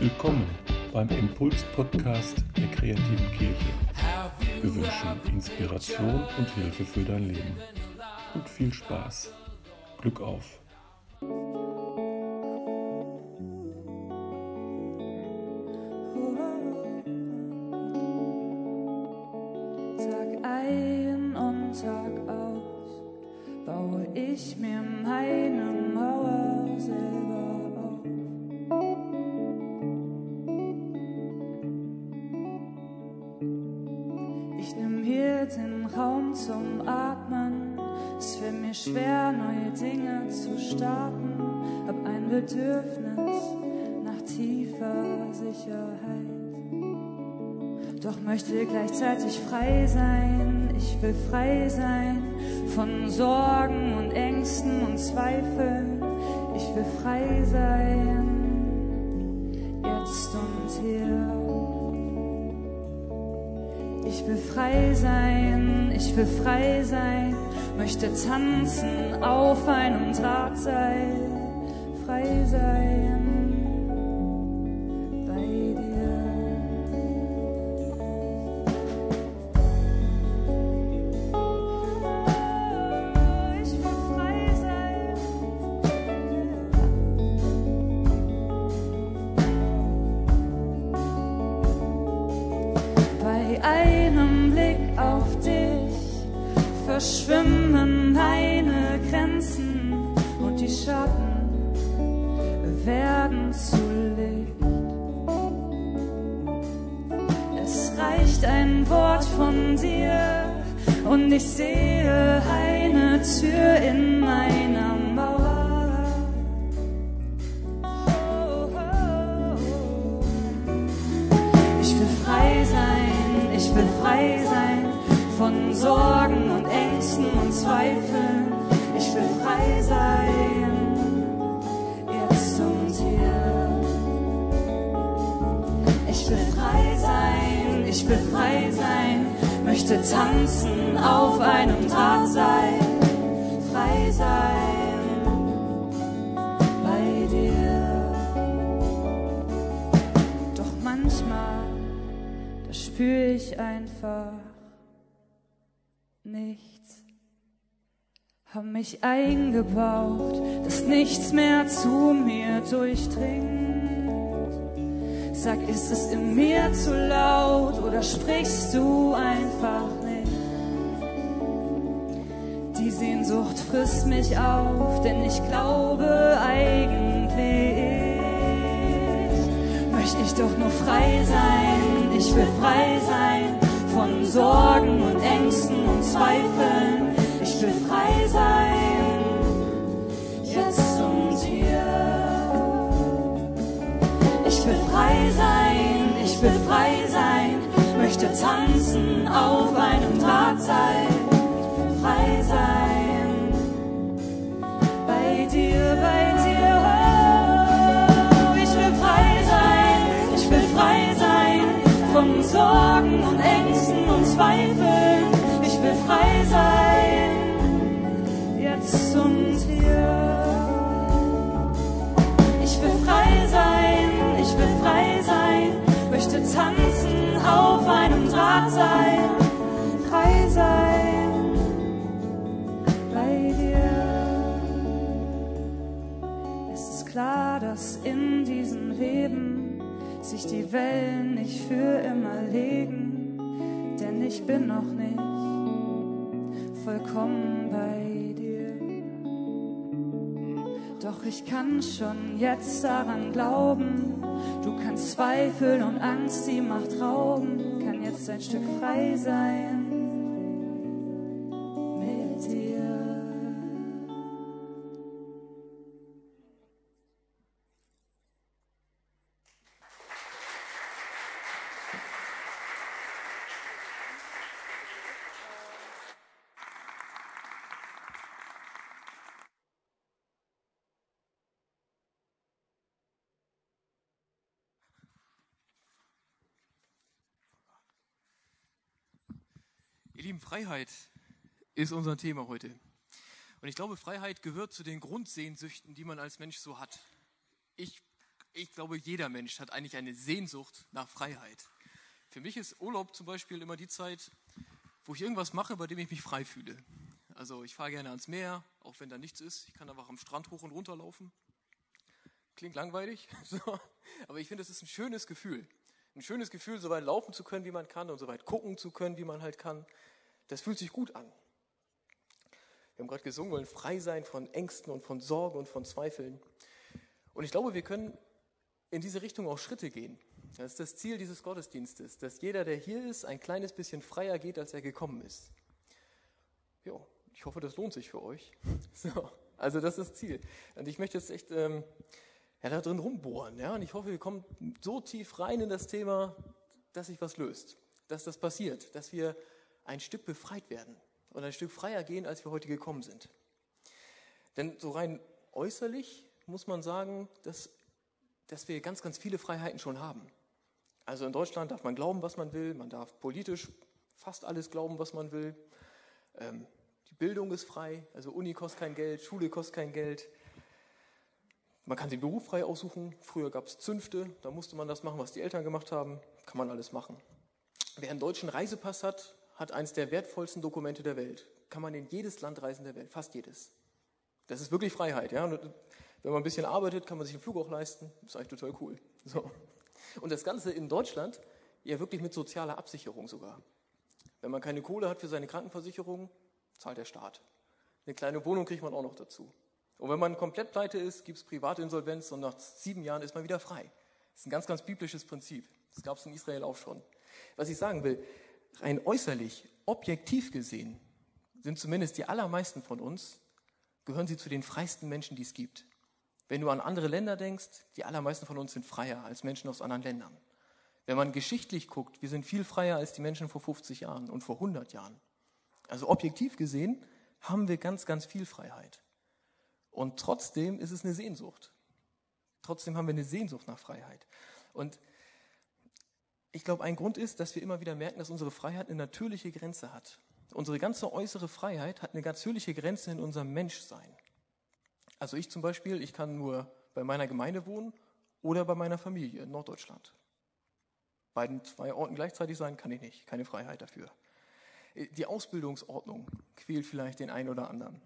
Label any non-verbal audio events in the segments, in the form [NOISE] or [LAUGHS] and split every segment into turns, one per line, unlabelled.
Willkommen beim Impuls-Podcast der kreativen Kirche. Wir wünschen Inspiration und Hilfe für dein Leben. Und viel Spaß. Glück auf.
Den Raum zum Atmen. Es fällt mir schwer, neue Dinge zu starten. Hab ein Bedürfnis nach tiefer Sicherheit. Doch möchte gleichzeitig frei sein. Ich will frei sein von Sorgen und Ängsten und Zweifeln. Ich will frei sein, will frei sein, ich will frei sein, möchte tanzen auf einem Drahtseil, frei sein ich will frei sein von Sorgen und Ängsten und Zweifeln. Ich will frei sein, jetzt und hier. Ich will frei sein, ich will frei sein, möchte tanzen auf einem Drahtseil. Frei sein spür ich einfach nichts. Hab mich eingebaut, dass nichts mehr zu mir durchdringt. Sag, ist es in mir zu laut oder sprichst du einfach nicht? Die Sehnsucht frisst mich auf, denn ich glaube eigentlich möchte ich doch nur frei sein. Ich will frei sein von Sorgen und Ängsten und Zweifeln. Ich will frei sein, jetzt und hier. Ich will frei sein, ich will frei sein, möchte tanzen auf einem Drahtseil. Frei sein, tanzen auf einem Drahtseil. Frei sein bei dir. Es ist klar, dass in diesen Weben sich die Wellen nicht für immer legen, denn ich bin noch nicht vollkommen bei dir. Doch ich kann schon jetzt daran glauben, du kannst Zweifel und Angst die Macht rauben, kann jetzt ein Stück frei sein
Lieben, Freiheit ist unser Thema heute. Und ich glaube, Freiheit gehört zu den Grundsehnsüchten, die man als Mensch so hat. Ich, ich glaube, jeder Mensch hat eigentlich eine Sehnsucht nach Freiheit. Für mich ist Urlaub zum Beispiel immer die Zeit, wo ich irgendwas mache, bei dem ich mich frei fühle. Also ich fahre gerne ans Meer, auch wenn da nichts ist. Ich kann einfach am Strand hoch und runter laufen. Klingt langweilig, [LAUGHS] so. aber ich finde, es ist ein schönes Gefühl. Ein schönes Gefühl, so weit laufen zu können, wie man kann und so weit gucken zu können, wie man halt kann. Das fühlt sich gut an. Wir haben gerade gesungen, wollen frei sein von Ängsten und von Sorgen und von Zweifeln. Und ich glaube, wir können in diese Richtung auch Schritte gehen. Das ist das Ziel dieses Gottesdienstes, dass jeder, der hier ist, ein kleines bisschen freier geht, als er gekommen ist. Ja, ich hoffe, das lohnt sich für euch. [LAUGHS] So, also das ist das Ziel. Und ich möchte jetzt echt ähm, ja, da drin rumbohren. Ja? Und ich hoffe, wir kommen so tief rein in das Thema, dass sich was löst, dass das passiert, dass wir ein Stück befreit werden und ein Stück freier gehen, als wir heute gekommen sind. Denn so rein äußerlich muss man sagen, dass, dass wir ganz, ganz viele Freiheiten schon haben. Also in Deutschland darf man glauben, was man will, man darf politisch fast alles glauben, was man will. Ähm, die Bildung ist frei, also Uni kostet kein Geld, Schule kostet kein Geld. Man kann den Beruf frei aussuchen. Früher gab es Zünfte, da musste man das machen, was die Eltern gemacht haben. Kann man alles machen. Wer einen deutschen Reisepass hat, hat eines der wertvollsten Dokumente der Welt. Kann man in jedes Land reisen der Welt, fast jedes. Das ist wirklich Freiheit. Ja? Und wenn man ein bisschen arbeitet, kann man sich einen Flug auch leisten. Das ist eigentlich total cool. So. Und das Ganze in Deutschland ja wirklich mit sozialer Absicherung sogar. Wenn man keine Kohle hat für seine Krankenversicherung, zahlt der Staat. Eine kleine Wohnung kriegt man auch noch dazu. Und wenn man komplett pleite ist, gibt es Privatinsolvenz und nach sieben Jahren ist man wieder frei. Das ist ein ganz, ganz biblisches Prinzip. Das gab es in Israel auch schon. Was ich sagen will, rein äußerlich, objektiv gesehen, sind zumindest die allermeisten von uns, gehören sie zu den freisten Menschen, die es gibt. Wenn du an andere Länder denkst, die allermeisten von uns sind freier als Menschen aus anderen Ländern. Wenn man geschichtlich guckt, wir sind viel freier als die Menschen vor 50 Jahren und vor 100 Jahren. Also objektiv gesehen haben wir ganz, ganz viel Freiheit. Und trotzdem ist es eine Sehnsucht. Trotzdem haben wir eine Sehnsucht nach Freiheit. Und ich glaube, ein Grund ist, dass wir immer wieder merken, dass unsere Freiheit eine natürliche Grenze hat. Unsere ganze äußere Freiheit hat eine natürliche Grenze in unserem Menschsein. Also ich zum Beispiel, ich kann nur bei meiner Gemeinde wohnen oder bei meiner Familie in Norddeutschland. Beiden zwei Orten gleichzeitig sein kann ich nicht, keine Freiheit dafür. Die Ausbildungsordnung quält vielleicht den einen oder anderen.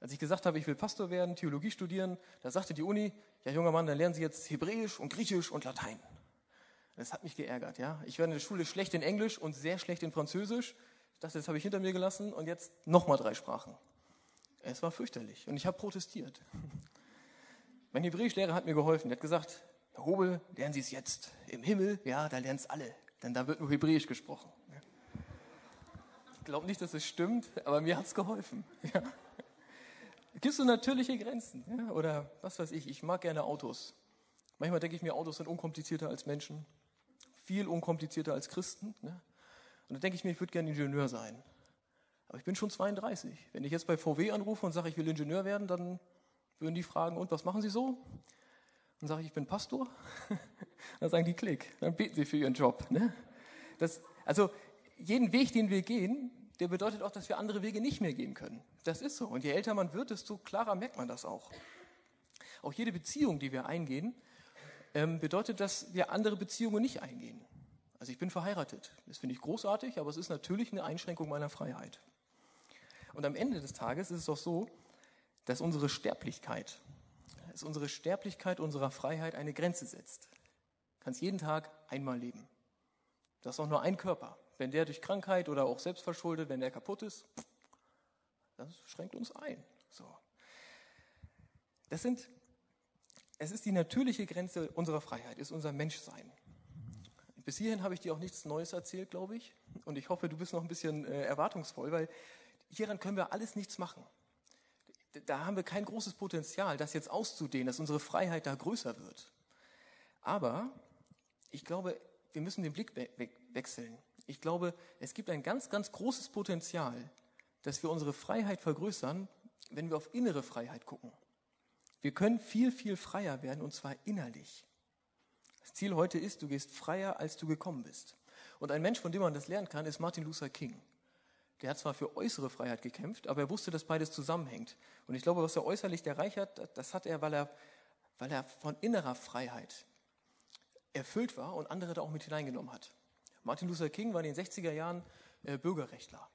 Als ich gesagt habe, ich will Pastor werden, Theologie studieren, da sagte die Uni, ja junger Mann, dann lernen Sie jetzt Hebräisch und Griechisch und Latein. Das hat mich geärgert, ja. Ich war in der Schule schlecht in Englisch und sehr schlecht in Französisch. Ich dachte, das habe ich hinter mir gelassen und jetzt nochmal drei Sprachen. Es war fürchterlich und ich habe protestiert. [LAUGHS] Mein Hebräischlehrer hat mir geholfen. Er hat gesagt, Herr Hobel, lernen Sie es jetzt. Im Himmel, ja, da lernen es alle, denn da wird nur Hebräisch gesprochen. Ich glaube nicht, dass es stimmt, aber mir hat es geholfen. [LAUGHS] Ja. Gibt so natürliche Grenzen? Ja? Oder was weiß ich, ich mag gerne Autos. Manchmal denke ich mir, Autos sind unkomplizierter als Menschen viel unkomplizierter als Christen. Ne? Und da denke ich mir, ich würde gerne Ingenieur sein. Aber ich bin schon 32. Wenn ich jetzt bei VW anrufe und sage, ich will Ingenieur werden, dann würden die fragen, und was machen Sie so? Dann sage ich, ich bin Pastor. [LAUGHS] dann sagen die Klick, dann beten sie für ihren Job. Ne? Das, also jeden Weg, den wir gehen, der bedeutet auch, dass wir andere Wege nicht mehr gehen können. Das ist so. Und je älter man wird, desto klarer merkt man das auch. Auch jede Beziehung, die wir eingehen, ähm, bedeutet, dass wir andere Beziehungen nicht eingehen. Also ich bin verheiratet. Das finde ich großartig, aber es ist natürlich eine Einschränkung meiner Freiheit. Und am Ende des Tages ist es doch so, dass unsere Sterblichkeit, dass unsere Sterblichkeit unserer Freiheit eine Grenze setzt. Du kannst jeden Tag einmal leben. Das ist auch nur ein Körper. Wenn der durch Krankheit oder auch selbstverschuldet, wenn der kaputt ist, das schränkt uns ein. So. Das sind es ist die natürliche Grenze unserer Freiheit, ist unser Menschsein. Bis hierhin habe ich dir auch nichts Neues erzählt, glaube ich. Und ich hoffe, du bist noch ein bisschen äh, erwartungsvoll, weil hieran können wir alles nichts machen. Da haben wir kein großes Potenzial, das jetzt auszudehnen, dass unsere Freiheit da größer wird. Aber ich glaube, wir müssen den Blick we we wechseln. Ich glaube, es gibt ein ganz, ganz großes Potenzial, dass wir unsere Freiheit vergrößern, wenn wir auf innere Freiheit gucken. Wir können viel, viel freier werden und zwar innerlich. Das Ziel heute ist, du gehst freier, als du gekommen bist. Und ein Mensch, von dem man das lernen kann, ist Martin Luther King. Der hat zwar für äußere Freiheit gekämpft, aber er wusste, dass beides zusammenhängt. Und ich glaube, was er äußerlich erreicht hat, das hat er, weil er, weil er von innerer Freiheit erfüllt war und andere da auch mit hineingenommen hat. Martin Luther King war in den 60er Jahren äh, Bürgerrechtler.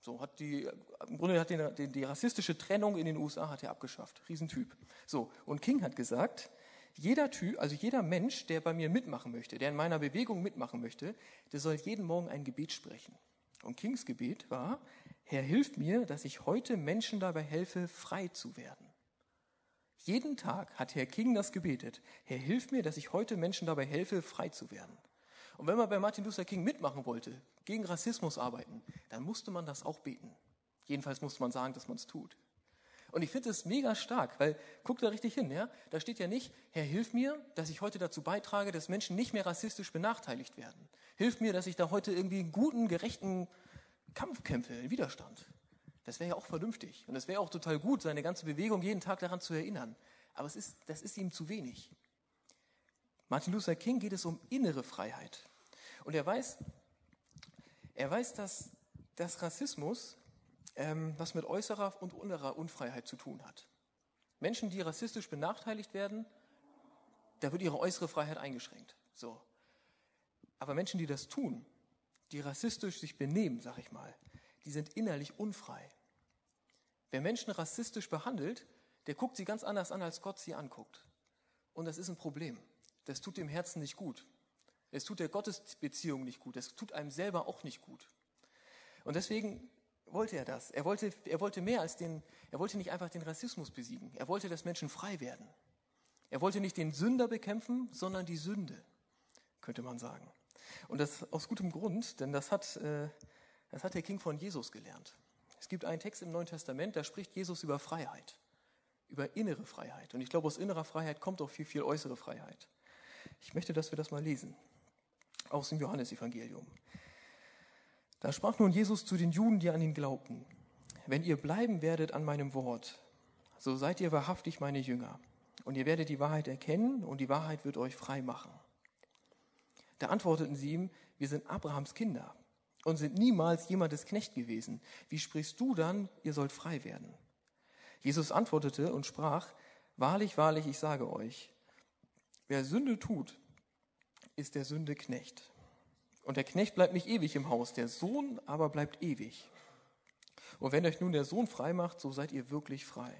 So hat die, im Grunde hat die, die, die rassistische Trennung in den USA hat er abgeschafft. Riesentyp. So. Und King hat gesagt, jeder Typ, also jeder Mensch, der bei mir mitmachen möchte, der in meiner Bewegung mitmachen möchte, der soll jeden Morgen ein Gebet sprechen. Und Kings Gebet war, Herr, hilf mir, dass ich heute Menschen dabei helfe, frei zu werden. Jeden Tag hat Herr King das gebetet. Herr, hilf mir, dass ich heute Menschen dabei helfe, frei zu werden. Und wenn man bei Martin Luther King mitmachen wollte, gegen Rassismus arbeiten, dann musste man das auch beten. Jedenfalls musste man sagen, dass man es tut. Und ich finde es mega stark, weil guck da richtig hin, ja? Da steht ja nicht, Herr, hilf mir, dass ich heute dazu beitrage, dass Menschen nicht mehr rassistisch benachteiligt werden. Hilf mir, dass ich da heute irgendwie einen guten, gerechten Kampf kämpfe, einen Widerstand. Das wäre ja auch vernünftig. Und es wäre auch total gut, seine ganze Bewegung jeden Tag daran zu erinnern. Aber es ist, das ist ihm zu wenig. Martin Luther King geht es um innere Freiheit. Und er weiß, er weiß, dass, dass Rassismus ähm, was mit äußerer und innerer Unfreiheit zu tun hat. Menschen, die rassistisch benachteiligt werden, da wird ihre äußere Freiheit eingeschränkt. So. Aber Menschen, die das tun, die rassistisch sich benehmen, sag ich mal, die sind innerlich unfrei. Wer Menschen rassistisch behandelt, der guckt sie ganz anders an, als Gott sie anguckt. Und das ist ein Problem. Das tut dem Herzen nicht gut. Es tut der Gottesbeziehung nicht gut. Es tut einem selber auch nicht gut. Und deswegen wollte er das. Er wollte, er wollte mehr als den, er wollte nicht einfach den Rassismus besiegen. Er wollte, dass Menschen frei werden. Er wollte nicht den Sünder bekämpfen, sondern die Sünde, könnte man sagen. Und das aus gutem Grund, denn das hat, äh, das hat der King von Jesus gelernt. Es gibt einen Text im Neuen Testament, da spricht Jesus über Freiheit, über innere Freiheit. Und ich glaube, aus innerer Freiheit kommt auch viel, viel äußere Freiheit. Ich möchte, dass wir das mal lesen. Aus dem Johannesevangelium. Da sprach nun Jesus zu den Juden, die an ihn glaubten, wenn ihr bleiben werdet an meinem Wort, so seid ihr wahrhaftig meine Jünger, und ihr werdet die Wahrheit erkennen, und die Wahrheit wird euch frei machen. Da antworteten sie ihm, wir sind Abrahams Kinder und sind niemals jemandes Knecht gewesen. Wie sprichst du dann, ihr sollt frei werden? Jesus antwortete und sprach, Wahrlich, wahrlich, ich sage euch, wer Sünde tut, ist der Sünde Knecht. Und der Knecht bleibt nicht ewig im Haus, der Sohn aber bleibt ewig. Und wenn euch nun der Sohn frei macht, so seid ihr wirklich frei.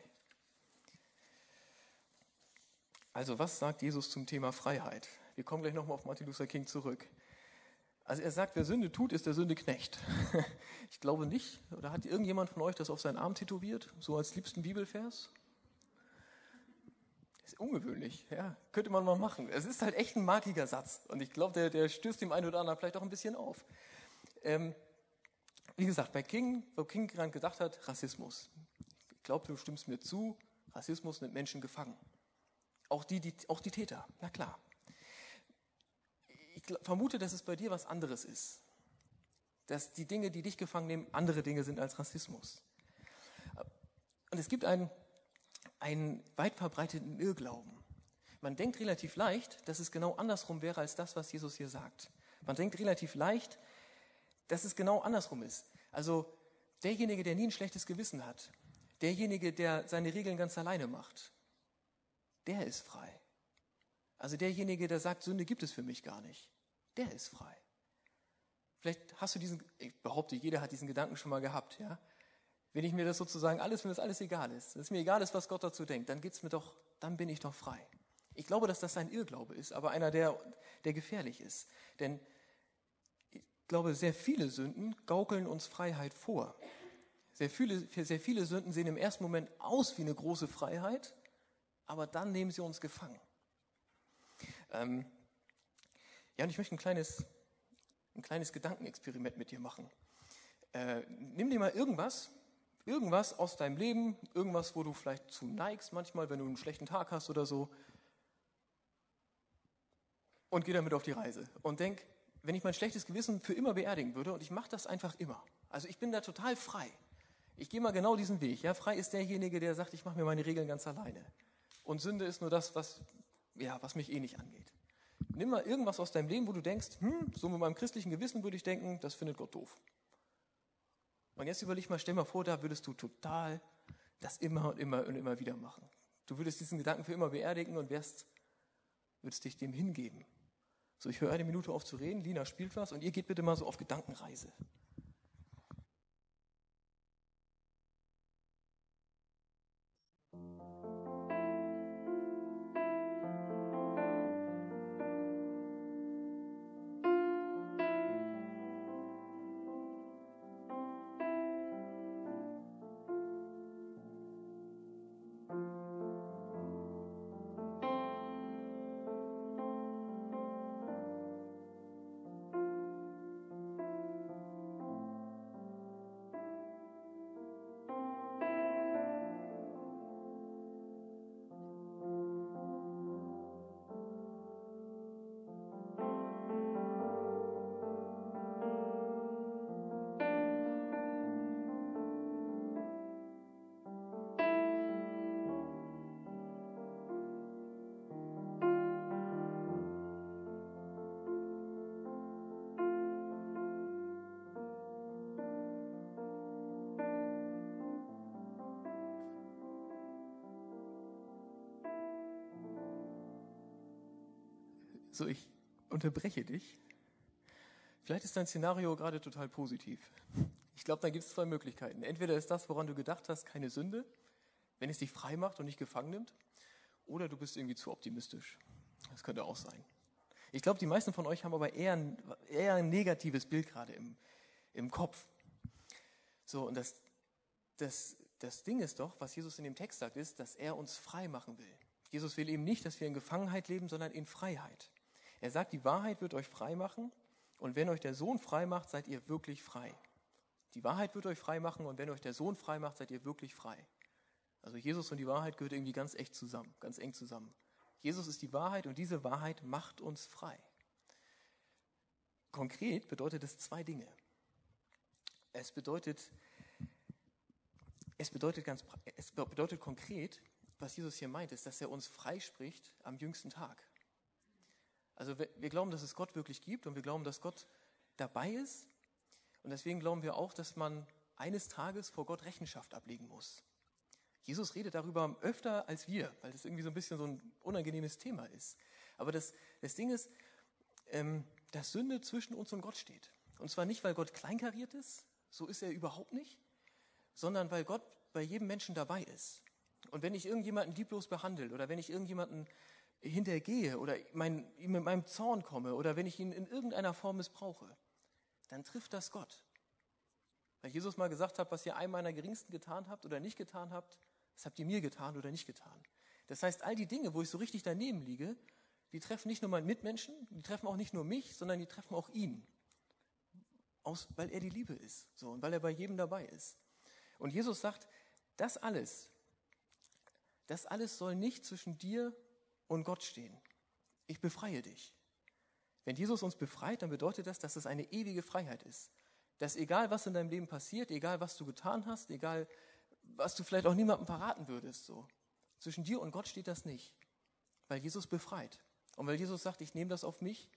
Also was sagt Jesus zum Thema Freiheit? Wir kommen gleich nochmal auf Martin Luther King zurück. Also er sagt, wer Sünde tut, ist der Sünde Knecht. [LAUGHS] Ich glaube nicht. Oder hat irgendjemand von euch das auf seinen Arm tätowiert, so als liebsten Bibelvers? Ist ungewöhnlich, ja, könnte man mal machen. Es ist halt echt ein markiger Satz und ich glaube, der, der stößt dem einen oder anderen vielleicht auch ein bisschen auf. Ähm, wie gesagt, bei King, wo King gerade gesagt hat, Rassismus. Ich glaube, du stimmst mir zu, Rassismus nimmt Menschen gefangen. Auch die, die, auch die Täter, na klar. Ich vermute, dass es bei dir was anderes ist. Dass die Dinge, die dich gefangen nehmen, andere Dinge sind als Rassismus. Und es gibt einen einen weit verbreiteten Irrglauben. Man denkt relativ leicht, dass es genau andersrum wäre als das, was Jesus hier sagt. Man denkt relativ leicht, dass es genau andersrum ist. Also derjenige, der nie ein schlechtes Gewissen hat, derjenige, der seine Regeln ganz alleine macht, der ist frei. Also derjenige, der sagt, Sünde gibt es für mich gar nicht, der ist frei. Vielleicht hast du diesen, ich behaupte, jeder hat diesen Gedanken schon mal gehabt, ja. Wenn ich mir das sozusagen alles, wenn das alles egal ist, wenn es mir egal ist, was Gott dazu denkt, dann geht's mir doch, dann bin ich doch frei. Ich glaube, dass das ein Irrglaube ist, aber einer, der, der gefährlich ist. Denn ich glaube, sehr viele Sünden gaukeln uns Freiheit vor. Sehr viele, sehr viele Sünden sehen im ersten Moment aus wie eine große Freiheit, aber dann nehmen sie uns gefangen. Ähm, ja, und ich möchte ein kleines, ein kleines Gedankenexperiment mit dir machen. Äh, nimm dir mal irgendwas, Irgendwas aus deinem Leben, irgendwas, wo du vielleicht zu neigst, manchmal, wenn du einen schlechten Tag hast oder so. Und geh damit auf die Reise. Und denk, wenn ich mein schlechtes Gewissen für immer beerdigen würde, und ich mache das einfach immer. Also ich bin da total frei. Ich gehe mal genau diesen Weg. Ja, frei ist derjenige, der sagt, ich mache mir meine Regeln ganz alleine. Und Sünde ist nur das, was, ja, was mich eh nicht angeht. Nimm mal irgendwas aus deinem Leben, wo du denkst, hm, so mit meinem christlichen Gewissen würde ich denken, das findet Gott doof. Und jetzt überleg mal, stell mal vor, da würdest du total das immer und immer und immer wieder machen. Du würdest diesen Gedanken für immer beerdigen und wärst, würdest dich dem hingeben. So, ich höre eine Minute auf zu reden, Lina spielt was und ihr geht bitte mal so auf Gedankenreise. So, ich unterbreche dich. Vielleicht ist dein Szenario gerade total positiv. Ich glaube, da gibt es zwei Möglichkeiten. Entweder ist das, woran du gedacht hast, keine Sünde, wenn es dich frei macht und nicht gefangen nimmt, oder du bist irgendwie zu optimistisch. Das könnte auch sein. Ich glaube, die meisten von euch haben aber eher ein, eher ein negatives Bild gerade im, im Kopf. So, und das, das, das Ding ist doch, was Jesus in dem Text sagt, ist, dass er uns frei machen will. Jesus will eben nicht, dass wir in Gefangenheit leben, sondern in Freiheit. Er sagt, die Wahrheit wird euch frei machen und wenn euch der Sohn frei macht, seid ihr wirklich frei. Die Wahrheit wird euch frei machen und wenn euch der Sohn frei macht, seid ihr wirklich frei. Also Jesus und die Wahrheit gehört irgendwie ganz echt zusammen, ganz eng zusammen. Jesus ist die Wahrheit und diese Wahrheit macht uns frei. Konkret bedeutet es zwei Dinge. Es bedeutet, es bedeutet ganz, es bedeutet konkret, was Jesus hier meint, ist, dass er uns freispricht am jüngsten Tag. Also wir glauben, dass es Gott wirklich gibt und wir glauben, dass Gott dabei ist. Und deswegen glauben wir auch, dass man eines Tages vor Gott Rechenschaft ablegen muss. Jesus redet darüber öfter als wir, weil das irgendwie so ein bisschen so ein unangenehmes Thema ist. Aber das, das Ding ist, ähm, dass Sünde zwischen uns und Gott steht. Und zwar nicht, weil Gott kleinkariert ist, so ist er überhaupt nicht, sondern weil Gott bei jedem Menschen dabei ist. Und wenn ich irgendjemanden lieblos behandle oder wenn ich irgendjemanden hintergehe oder mein, ihm mit meinem Zorn komme oder wenn ich ihn in irgendeiner Form missbrauche, dann trifft das Gott. Weil Jesus mal gesagt hat, was ihr einem meiner Geringsten getan habt oder nicht getan habt, das habt ihr mir getan oder nicht getan. Das heißt, all die Dinge, wo ich so richtig daneben liege, die treffen nicht nur meinen Mitmenschen, die treffen auch nicht nur mich, sondern die treffen auch ihn. Aus, weil er die Liebe ist. So, und weil er bei jedem dabei ist. Und Jesus sagt, das alles, das alles soll nicht zwischen dir und Gott stehen. Ich befreie dich. Wenn Jesus uns befreit, dann bedeutet das, dass es eine ewige Freiheit ist. Dass egal was in deinem Leben passiert, egal was du getan hast, egal was du vielleicht auch niemandem verraten würdest, so. Zwischen dir und Gott steht das nicht. Weil Jesus befreit. Und weil Jesus sagt, ich nehme das auf mich,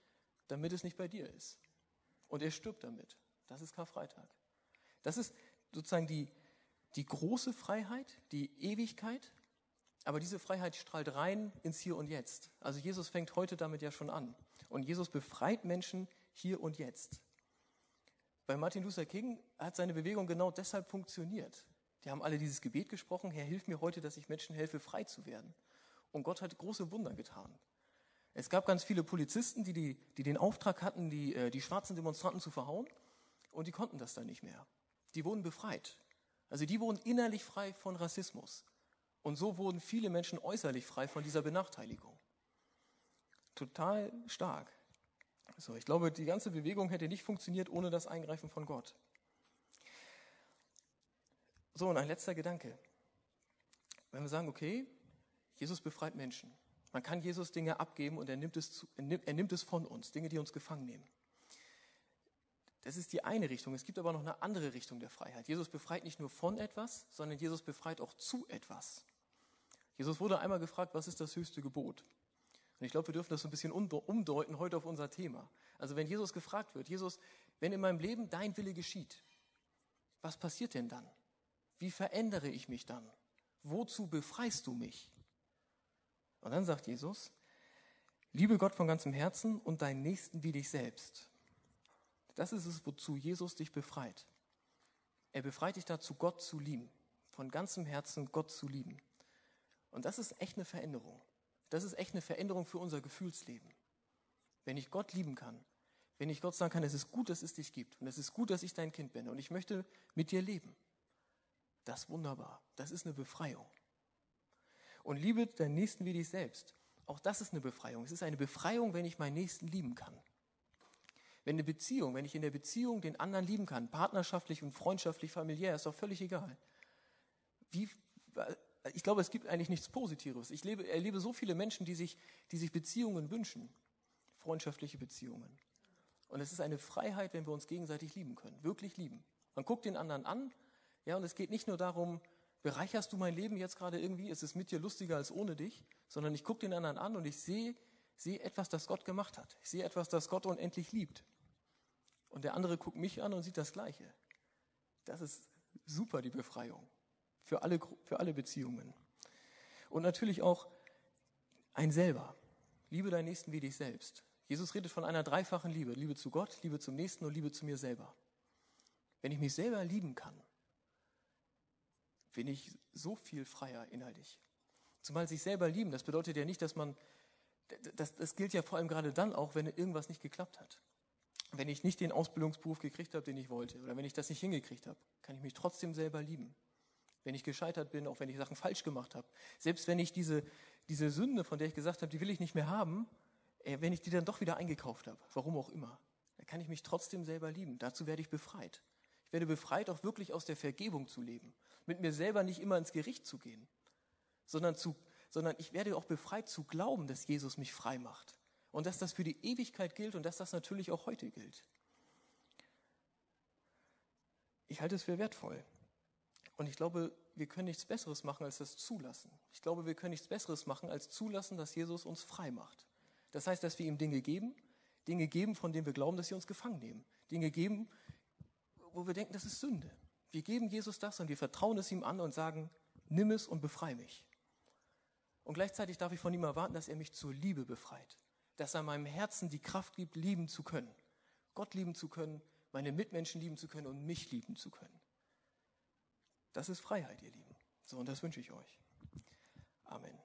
damit es nicht bei dir ist. Und er stirbt damit. Das ist Karfreitag. Das ist sozusagen die, die große Freiheit, die Ewigkeit, aber diese Freiheit strahlt rein ins Hier und Jetzt. Also Jesus fängt heute damit ja schon an. Und Jesus befreit Menschen hier und jetzt. Bei Martin Luther King hat seine Bewegung genau deshalb funktioniert. Die haben alle dieses Gebet gesprochen, Herr, hilf mir heute, dass ich Menschen helfe, frei zu werden. Und Gott hat große Wunder getan. Es gab ganz viele Polizisten, die, die, die den Auftrag hatten, die, äh, die schwarzen Demonstranten zu verhauen. Und die konnten das dann nicht mehr. Die wurden befreit. Also die wurden innerlich frei von Rassismus. Und so wurden viele Menschen äußerlich frei von dieser Benachteiligung. Total stark. So, ich glaube, die ganze Bewegung hätte nicht funktioniert ohne das Eingreifen von Gott. So, und ein letzter Gedanke. Wenn wir sagen, okay, Jesus befreit Menschen. Man kann Jesus Dinge abgeben und er nimmt es, zu, er nimmt, er nimmt es von uns, Dinge, die uns gefangen nehmen. Das ist die eine Richtung. Es gibt aber noch eine andere Richtung der Freiheit. Jesus befreit nicht nur von etwas, sondern Jesus befreit auch zu etwas. Jesus wurde einmal gefragt, was ist das höchste Gebot? Und ich glaube, wir dürfen das so ein bisschen umdeuten heute auf unser Thema. Also wenn Jesus gefragt wird, Jesus, wenn in meinem Leben dein Wille geschieht, was passiert denn dann? Wie verändere ich mich dann? Wozu befreist du mich? Und dann sagt Jesus, liebe Gott von ganzem Herzen und deinen Nächsten wie dich selbst. Das ist es, wozu Jesus dich befreit. Er befreit dich dazu, Gott zu lieben. Von ganzem Herzen Gott zu lieben. Und das ist echt eine Veränderung. Das ist echt eine Veränderung für unser Gefühlsleben. Wenn ich Gott lieben kann, wenn ich Gott sagen kann, es ist gut, dass es dich gibt und es ist gut, dass ich dein Kind bin und ich möchte mit dir leben. Das ist wunderbar. Das ist eine Befreiung. Und liebe deinen Nächsten wie dich selbst. Auch das ist eine Befreiung. Es ist eine Befreiung, wenn ich meinen Nächsten lieben kann. Wenn eine Beziehung, wenn ich in der Beziehung den anderen lieben kann, partnerschaftlich und freundschaftlich, familiär, ist doch völlig egal. Wie, ich glaube, es gibt eigentlich nichts Positives. Ich lebe, erlebe so viele Menschen, die sich, die sich Beziehungen wünschen. Freundschaftliche Beziehungen. Und es ist eine Freiheit, wenn wir uns gegenseitig lieben können. Wirklich lieben. Man guckt den anderen an, ja, und es geht nicht nur darum, bereicherst du mein Leben jetzt gerade irgendwie, ist es mit dir lustiger als ohne dich, sondern ich gucke den anderen an und ich sehe, sehe etwas, das Gott gemacht hat. Ich sehe etwas, das Gott unendlich liebt. Und der andere guckt mich an und sieht das Gleiche. Das ist super, die Befreiung. Für alle, für alle Beziehungen. Und natürlich auch ein selber. Liebe deinen Nächsten wie dich selbst. Jesus redet von einer dreifachen Liebe. Liebe zu Gott, Liebe zum Nächsten und Liebe zu mir selber. Wenn ich mich selber lieben kann, bin ich so viel freier inhaltlich. Zumal sich selber lieben, das bedeutet ja nicht, dass man, das, das gilt ja vor allem gerade dann auch, wenn irgendwas nicht geklappt hat. Wenn ich nicht den Ausbildungsberuf gekriegt habe, den ich wollte, oder wenn ich das nicht hingekriegt habe, kann ich mich trotzdem selber lieben. Wenn ich gescheitert bin, auch wenn ich Sachen falsch gemacht habe. Selbst wenn ich diese, diese Sünde, von der ich gesagt habe, die will ich nicht mehr haben, äh, wenn ich die dann doch wieder eingekauft habe, warum auch immer, dann kann ich mich trotzdem selber lieben. Dazu werde ich befreit. Ich werde befreit, auch wirklich aus der Vergebung zu leben mit mir selber nicht immer ins Gericht zu gehen, sondern, zu, sondern ich werde auch befreit zu glauben, dass Jesus mich frei macht und dass das für die Ewigkeit gilt und dass das natürlich auch heute gilt. Ich halte es für wertvoll. Und ich glaube, wir können nichts Besseres machen, als das zulassen. Ich glaube, wir können nichts Besseres machen, als zulassen, dass Jesus uns frei macht. Das heißt, dass wir ihm Dinge geben, Dinge geben, von denen wir glauben, dass sie uns gefangen nehmen. Dinge geben, wo wir denken, das ist Sünde. Wir geben Jesus das und wir vertrauen es ihm an und sagen, nimm es und befreie mich. Und gleichzeitig darf ich von ihm erwarten, dass er mich zur Liebe befreit. Dass er meinem Herzen die Kraft gibt, lieben zu können. Gott lieben zu können, meine Mitmenschen lieben zu können und mich lieben zu können. Das ist Freiheit, ihr Lieben. So, und das wünsche ich euch. Amen.